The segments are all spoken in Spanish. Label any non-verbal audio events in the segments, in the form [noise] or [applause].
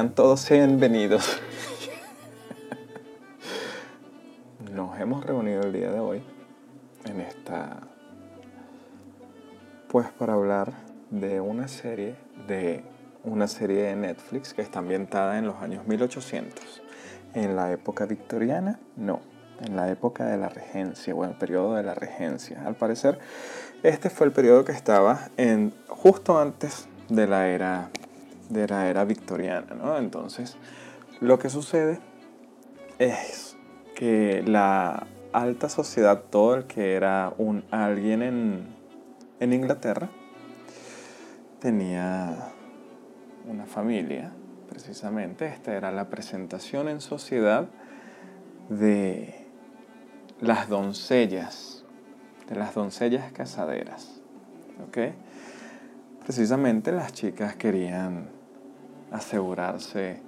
Sean todos bienvenidos. Nos hemos reunido el día de hoy en esta pues para hablar de una serie de una serie de Netflix que está ambientada en los años 1800. En la época victoriana, no, en la época de la regencia o en el periodo de la regencia. Al parecer, este fue el periodo que estaba en justo antes de la era de la era victoriana, ¿no? Entonces, lo que sucede es que la alta sociedad, todo el que era un alguien en, en Inglaterra, tenía una familia, precisamente. Esta era la presentación en sociedad de las doncellas, de las doncellas casaderas. ¿Ok? Precisamente las chicas querían asegurarse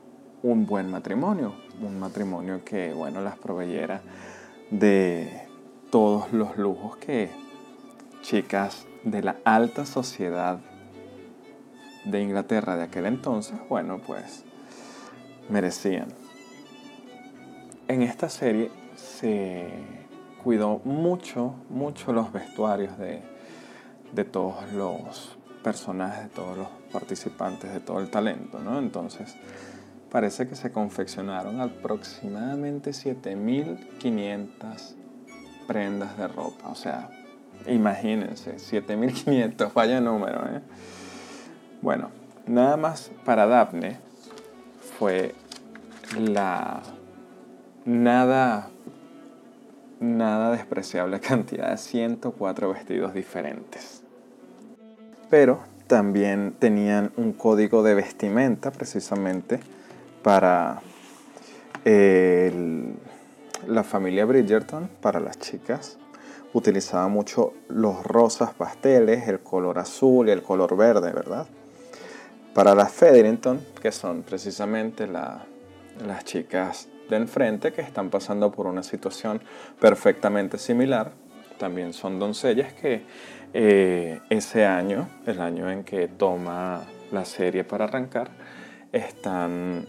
un buen matrimonio, un matrimonio que, bueno, las proveyera de todos los lujos que chicas de la alta sociedad de Inglaterra de aquel entonces, bueno, pues merecían. En esta serie se cuidó mucho, mucho los vestuarios de, de todos los personajes, de todos los participantes, de todo el talento, ¿no? Entonces, parece que se confeccionaron aproximadamente 7500 prendas de ropa, o sea, imagínense, 7500, [laughs] vaya número, ¿eh? Bueno, nada más para Daphne fue la nada nada despreciable [laughs] cantidad de 104 vestidos diferentes. Pero también tenían un código de vestimenta precisamente para la familia Bridgerton, para las chicas. Utilizaba mucho los rosas pasteles, el color azul y el color verde, ¿verdad? Para las Federington, que son precisamente las chicas de enfrente que están pasando por una situación perfectamente similar, también son doncellas que eh, ese año, el año en que toma la serie para arrancar, están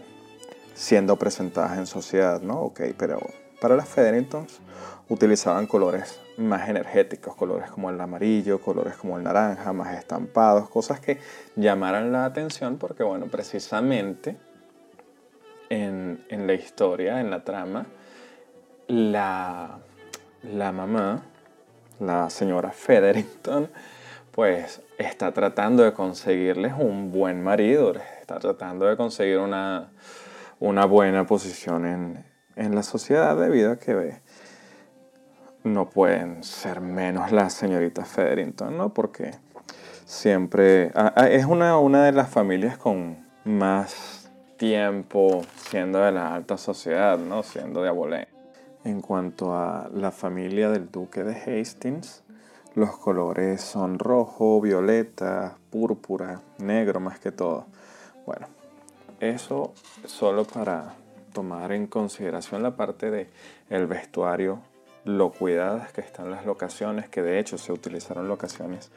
siendo presentadas en sociedad, ¿no? Ok, pero para las Federingtons utilizaban colores más energéticos, colores como el amarillo, colores como el naranja, más estampados, cosas que llamaran la atención porque, bueno, precisamente en, la historia, en la trama, la, la mamá, la señora Federington, pues está tratando de conseguirles un buen marido, está tratando de conseguir una, una buena posición en, en la sociedad debido a que no pueden ser menos las señoritas Federington, ¿no? Porque siempre es una, una de las familias con más tiempo siendo de la alta sociedad, ¿no? Siendo de Abolé. En cuanto a la familia del duque de Hastings, los colores son rojo, violeta, púrpura, negro más que todo. Bueno, eso solo para tomar en consideración la parte de el vestuario lo cuidadas que están las locaciones, que de hecho se utilizaron locaciones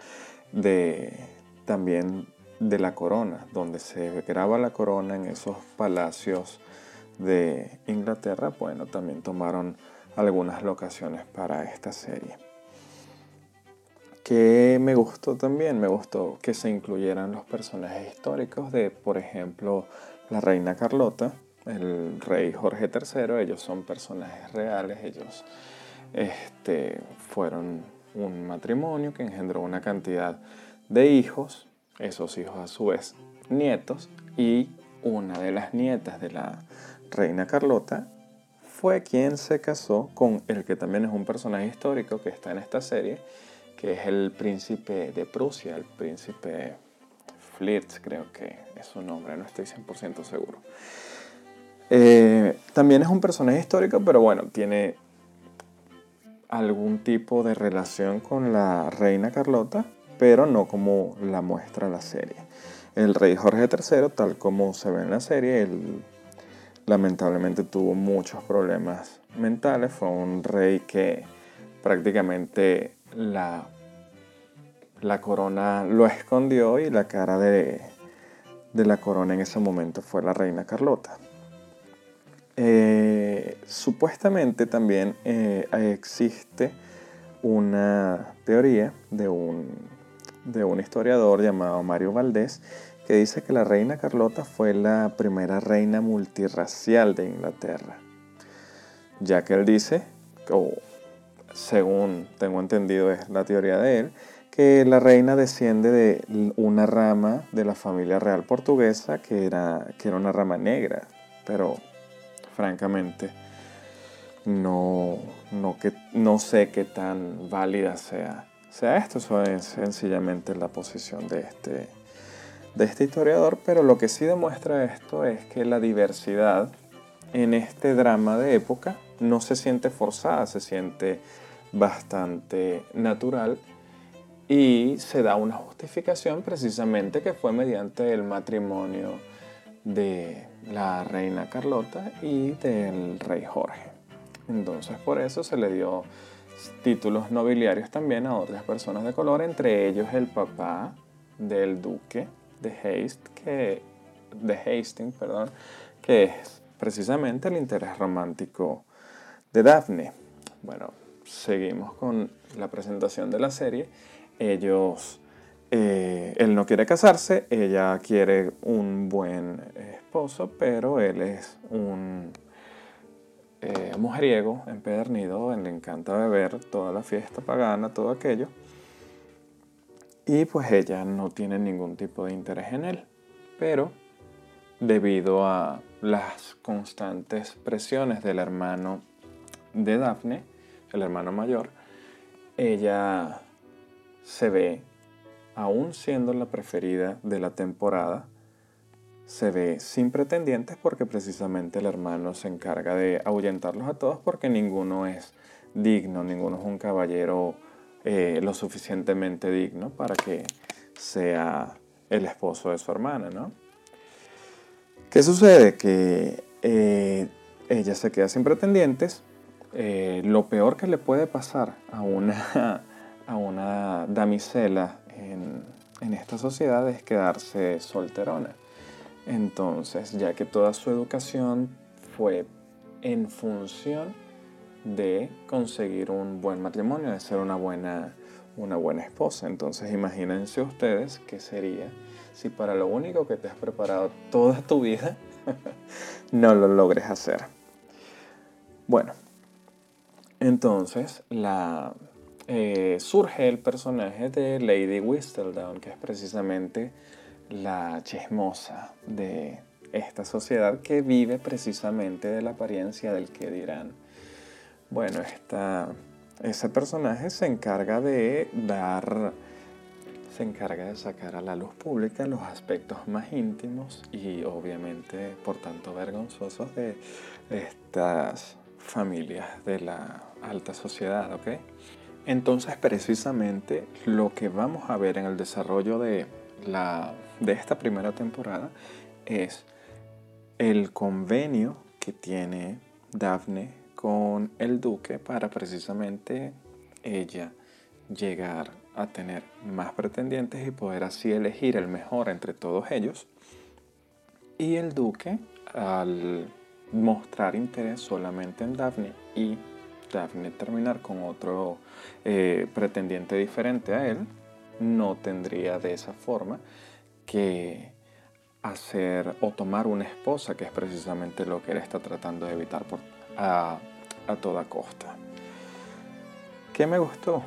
de también de la corona, donde se graba la corona en esos palacios de Inglaterra, bueno, también tomaron algunas locaciones para esta serie. Que me gustó también, me gustó que se incluyeran los personajes históricos de, por ejemplo, la reina Carlota, el rey Jorge III, ellos son personajes reales, ellos este, fueron un matrimonio que engendró una cantidad de hijos, esos hijos a su vez nietos, y una de las nietas de la reina Carlota fue quien se casó con el que también es un personaje histórico que está en esta serie, que es el príncipe de Prusia, el príncipe Flitz, creo que es su nombre, no estoy 100% seguro. Eh, también es un personaje histórico, pero bueno, tiene algún tipo de relación con la reina Carlota, pero no como la muestra la serie. El rey Jorge III, tal como se ve en la serie, él lamentablemente tuvo muchos problemas mentales. Fue un rey que prácticamente la, la corona lo escondió y la cara de, de la corona en ese momento fue la reina Carlota. Eh, supuestamente también eh, existe una teoría de un, de un historiador llamado Mario Valdés que dice que la reina Carlota fue la primera reina multirracial de Inglaterra, ya que él dice, o según tengo entendido es la teoría de él, que la reina desciende de una rama de la familia real portuguesa que era, que era una rama negra, pero francamente no, no, que, no sé qué tan válida sea, sea esto, es sencillamente la posición de este, de este historiador, pero lo que sí demuestra esto es que la diversidad en este drama de época no se siente forzada, se siente bastante natural y se da una justificación precisamente que fue mediante el matrimonio de la reina Carlota y del rey Jorge. Entonces por eso se le dio títulos nobiliarios también a otras personas de color, entre ellos el papá del duque de, Haste, que, de Hastings, perdón, que es precisamente el interés romántico de Daphne. Bueno, seguimos con la presentación de la serie ellos, eh, él no quiere casarse, ella quiere un buen esposo, pero él es un eh, mujeriego empedernido, le encanta beber toda la fiesta pagana, todo aquello. Y pues ella no tiene ningún tipo de interés en él. Pero debido a las constantes presiones del hermano de Daphne, el hermano mayor, ella se ve, aún siendo la preferida de la temporada, se ve sin pretendientes porque precisamente el hermano se encarga de ahuyentarlos a todos porque ninguno es digno, ninguno es un caballero eh, lo suficientemente digno para que sea el esposo de su hermana, ¿no? ¿Qué sucede? Que eh, ella se queda sin pretendientes. Eh, lo peor que le puede pasar a una [laughs] a una damisela en, esta sociedad es quedarse solterona. Entonces, ya que toda su educación fue en función de conseguir un buen matrimonio, de ser una buena, una buena esposa. Entonces, imagínense ustedes qué sería si para lo único que te has preparado toda tu vida [laughs] no lo logres hacer. Bueno, entonces eh, surge el personaje de Lady Whistledown, que es precisamente la chismosa de esta sociedad que vive precisamente de la apariencia del que dirán. Bueno, ese personaje se encarga de dar, se encarga de sacar a la luz pública los aspectos más íntimos y obviamente por tanto vergonzosos de estas familias de la alta sociedad, ¿ok? Entonces, precisamente lo que vamos a ver en el desarrollo de, la, de esta primera temporada es el convenio que tiene Daphne con el duque para precisamente ella llegar a tener más pretendientes y poder así elegir el mejor entre todos ellos. Y el duque, al mostrar interés solamente en Daphne y Daphne terminar con otro eh, pretendiente diferente a él, no tendría de esa forma que hacer o tomar una esposa, que es precisamente lo que él está tratando de evitar por, a, a toda costa. ¿Qué me gustó?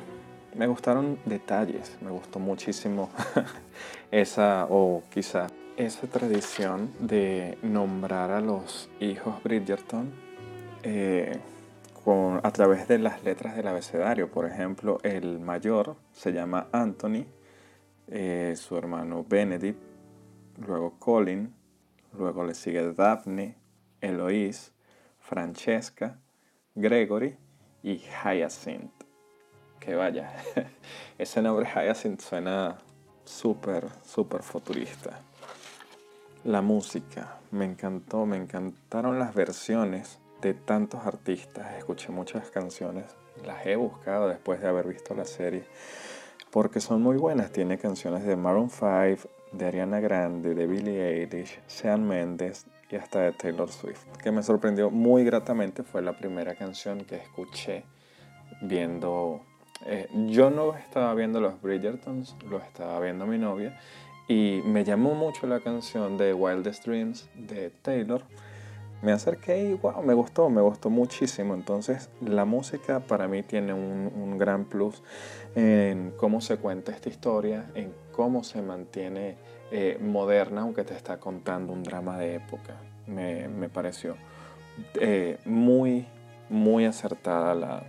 Me gustaron detalles, me gustó muchísimo [laughs] esa, o quizá esa tradición de nombrar a los hijos Bridgerton. Eh, a través de las letras del abecedario. Por ejemplo, el mayor se llama Anthony, eh, su hermano Benedict, luego Colin, luego le sigue Daphne, Eloise, Francesca, Gregory y Hyacinth. Que vaya, [laughs] ese nombre Hyacinth suena súper, súper futurista. La música, me encantó, me encantaron las versiones de tantos artistas, escuché muchas canciones, las he buscado después de haber visto la serie. porque son muy buenas. Tiene canciones de Maroon 5, de Ariana Grande, de Billie Eilish, Sean Mendes y hasta de Taylor Swift, que me sorprendió muy gratamente. Fue la primera canción que escuché viendo... Eh, yo no estaba viendo los Bridgertons, lo estaba viendo mi novia y me llamó mucho la canción de Wildest Dreams de Taylor me acerqué y wow, me gustó, me gustó muchísimo. Entonces la música para mí tiene un, gran plus en cómo se cuenta esta historia, en cómo se mantiene eh, moderna, aunque te está contando un drama de época. Me, pareció eh, muy, muy acertada la,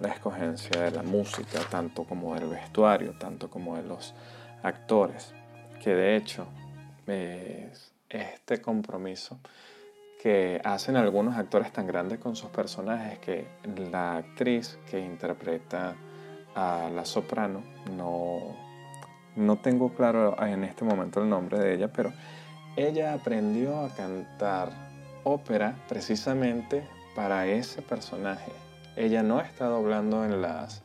la escogencia de la música, tanto como del vestuario, tanto como de los actores, que de hecho este compromiso que hacen algunos actores tan grandes con sus personajes que la actriz que interpreta a la soprano, no, no tengo claro en este momento el nombre de ella, pero ella aprendió a cantar ópera precisamente para ese personaje. Ella no está doblando en las,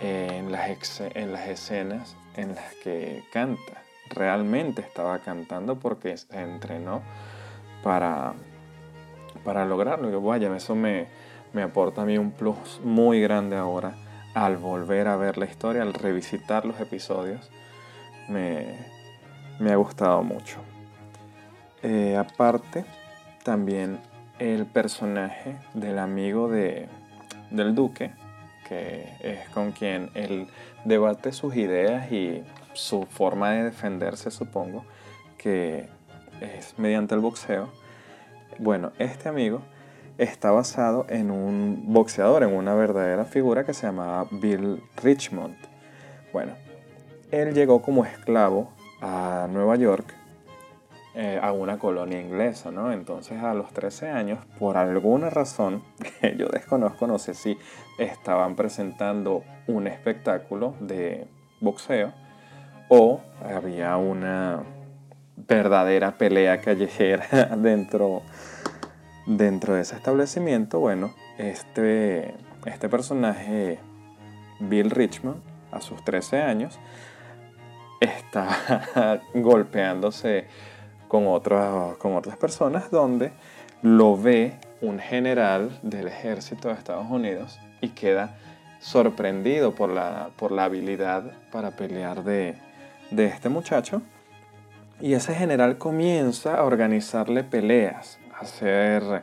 en las, en las escenas en las que canta. Realmente estaba cantando porque se entrenó para, para lograrlo. Y vaya, eso me, me aporta a mí un plus muy grande ahora al volver a ver la historia, al revisitar los episodios. Me, me ha gustado mucho. Eh, aparte, también el personaje del amigo de, del duque, que es con quien él debate sus ideas y su forma de defenderse, supongo, que es mediante el boxeo bueno, este amigo está basado en un boxeador, en una verdadera figura que se llamaba Bill Richmond. Bueno, él llegó como esclavo a Nueva York, eh, a una colonia inglesa, ¿no? Entonces a los 13 años, por alguna razón que yo desconozco, no sé si estaban presentando un espectáculo de boxeo o había una verdadera pelea callejera [laughs] dentro Dentro de ese establecimiento, bueno, este, este personaje, Bill Richmond, a sus 13 años, está [laughs] golpeándose con, con otras personas donde lo ve un general del ejército de Estados Unidos y queda sorprendido por la, por la habilidad para pelear de, de este muchacho. Y ese general comienza a organizarle peleas hacer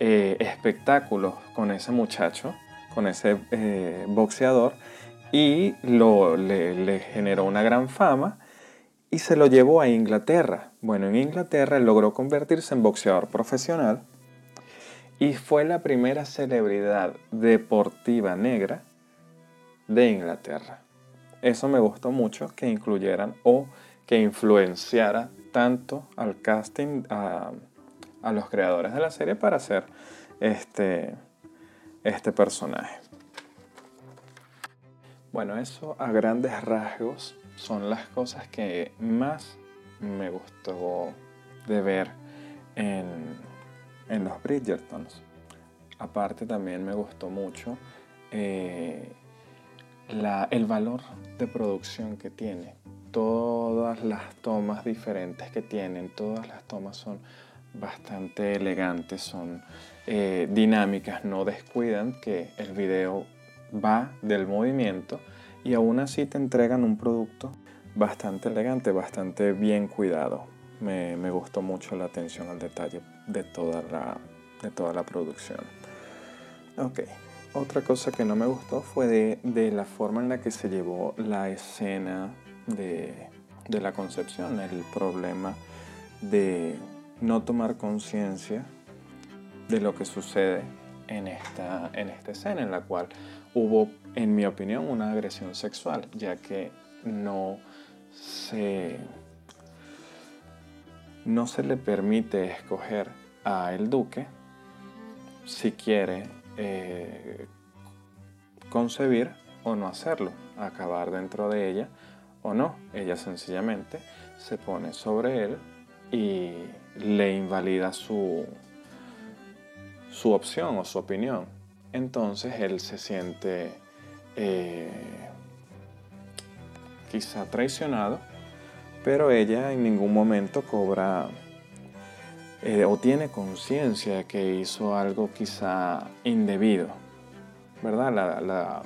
eh, espectáculos con ese muchacho, con ese eh, boxeador, y le, generó una gran fama y se lo llevó a Inglaterra. Bueno, en Inglaterra logró convertirse en boxeador profesional y fue la primera celebridad deportiva negra de Inglaterra. Eso me gustó mucho que incluyeran o que influenciara tanto al casting, a, a los creadores de la serie para hacer este, este personaje. Bueno, eso a grandes rasgos son las cosas que más me gustó de ver en, en los Bridgertons. Aparte también me gustó mucho eh, el valor de producción que tiene. Todas las tomas diferentes que tienen, todas las tomas son bastante elegantes, son eh, dinámicas, no descuidan que el video va del movimiento y aún así te entregan un producto bastante elegante, bastante bien cuidado. Me, gustó mucho la atención al detalle de toda la, de toda la producción. Ok, otra cosa que no me gustó fue de, de la forma en la que se llevó la escena de, de la concepción, el problema de no tomar conciencia de lo que sucede en esta, en esta escena, en la cual hubo, en mi opinión, una agresión sexual, ya que no se, no se le permite escoger a el duque si quiere eh, concebir o no hacerlo, acabar dentro de ella o no. Ella sencillamente se pone sobre él y le invalida su, su opción o su opinión. Entonces él se siente eh, quizá traicionado, pero ella en ningún momento cobra eh, o tiene conciencia de que hizo algo quizá indebido, ¿verdad? La,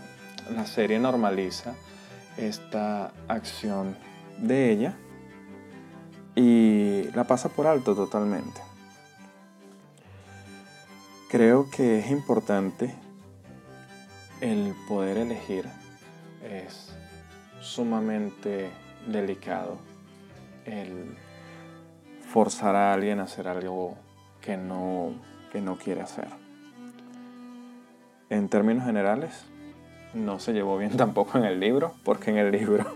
la serie normaliza esta acción de ella y la pasa por alto totalmente. Creo que es importante el poder elegir, es sumamente delicado el forzar a alguien a hacer algo que no, que no quiere hacer. En términos generales, no se llevó bien [laughs] tampoco en el libro, porque en el libro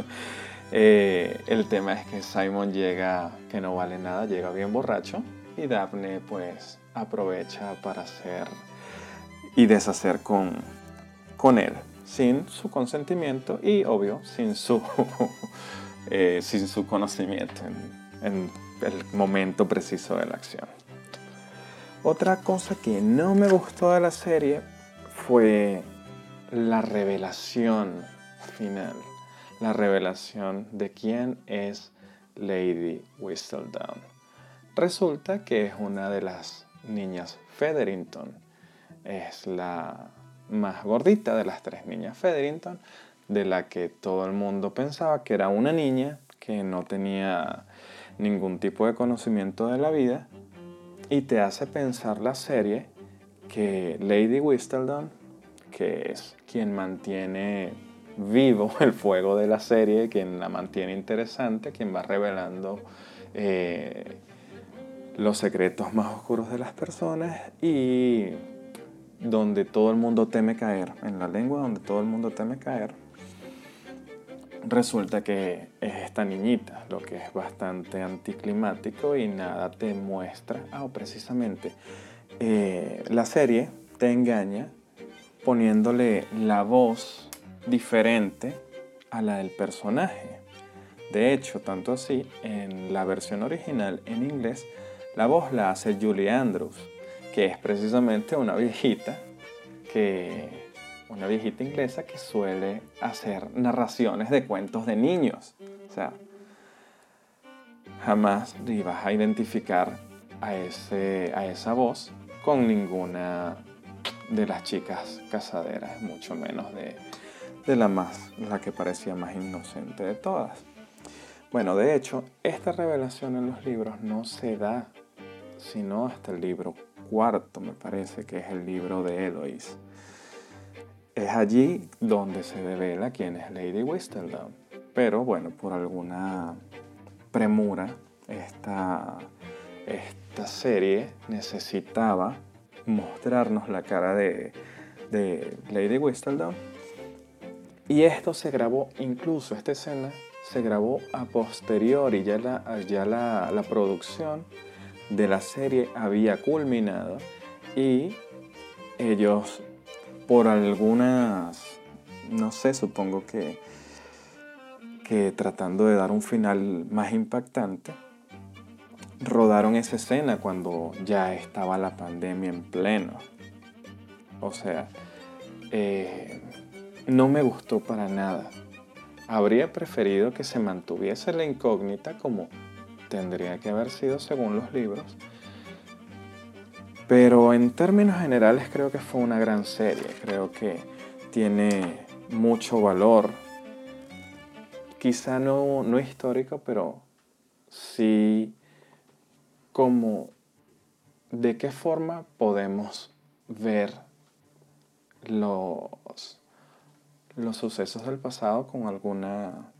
[laughs] eh, el tema es que Simon llega que no vale nada, llega bien borracho y Daphne pues aprovecha para hacer y deshacer con, con él, sin su consentimiento y obvio sin su, [laughs] eh, sin su conocimiento en el momento preciso de la acción. Otra cosa que no me gustó de la serie fue la revelación final, la revelación de quién es Lady Whistledown. Resulta que es una de las niñas Featherington, es la más gordita de las tres niñas Featherington, de la que todo el mundo pensaba que era una niña que no tenía ningún tipo de conocimiento de la vida y te hace pensar la serie que Lady Whistledown que es quien mantiene vivo [laughs] el fuego de la serie, quien la mantiene interesante, quien va revelando eh, los secretos más oscuros de las personas y donde todo el mundo teme caer, en la lengua donde todo el mundo teme caer, resulta que es esta niñita, lo que es bastante anticlimático y nada te muestra, ah, precisamente, eh, la serie te engaña poniéndole la voz diferente a la del personaje. De hecho, tanto así, en la versión original en inglés, la voz la hace Julie Andrews, que es precisamente una viejita que una viejita inglesa que suele hacer narraciones de cuentos de niños. O sea, jamás ibas a identificar a, ese, a esa voz con ninguna de las chicas casaderas, mucho menos de, de la más, la que parecía más inocente de todas. Bueno, de hecho, esta revelación en los libros no se da sino hasta el libro cuarto, me parece que es el libro de Eloise. Es allí donde se revela quién es Lady Whistledown. Pero bueno, por alguna premura, esta, esta serie necesitaba mostrarnos la cara de, Lady Whistledown. Y esto se grabó, incluso esta escena se grabó a posteriori, ya la, ya la, la producción de la serie había culminado y ellos por algunas, no sé, supongo que, que tratando de dar un final más impactante, rodaron esa escena cuando ya estaba la pandemia en pleno. O sea, eh, no me gustó para nada. Habría preferido que se mantuviese la incógnita como tendría que haber sido según los libros. Pero en términos generales creo que fue una gran serie. Creo que tiene mucho valor. Quizá no, no histórico, pero sí como de qué forma podemos ver los, los sucesos del pasado con alguna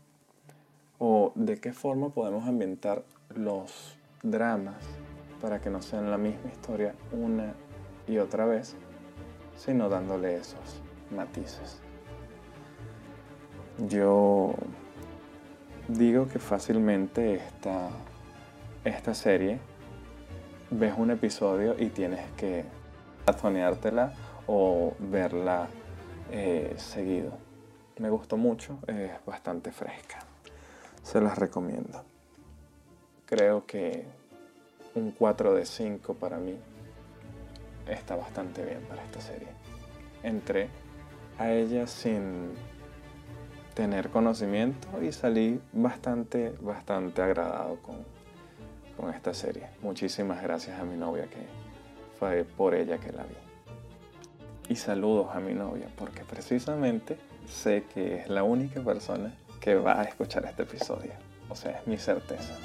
o de qué forma podemos ambientar los dramas para que no sean la misma historia una y otra vez, sino dándole esos matices. Yo digo que fácilmente esta, esta serie ves un episodio y tienes que atoneártela o verla eh, seguido. Me gustó mucho, es bastante fresca. Se las recomiendo. Creo que un 4 de 5 para mí está bastante bien para esta serie. Entré a ella sin tener conocimiento y salí bastante, bastante agradado con, con esta serie. Muchísimas gracias a mi novia que fue por ella que la vi. Y saludos a mi novia porque precisamente sé que es la única persona que va a escuchar este episodio. O sea, es mi certeza.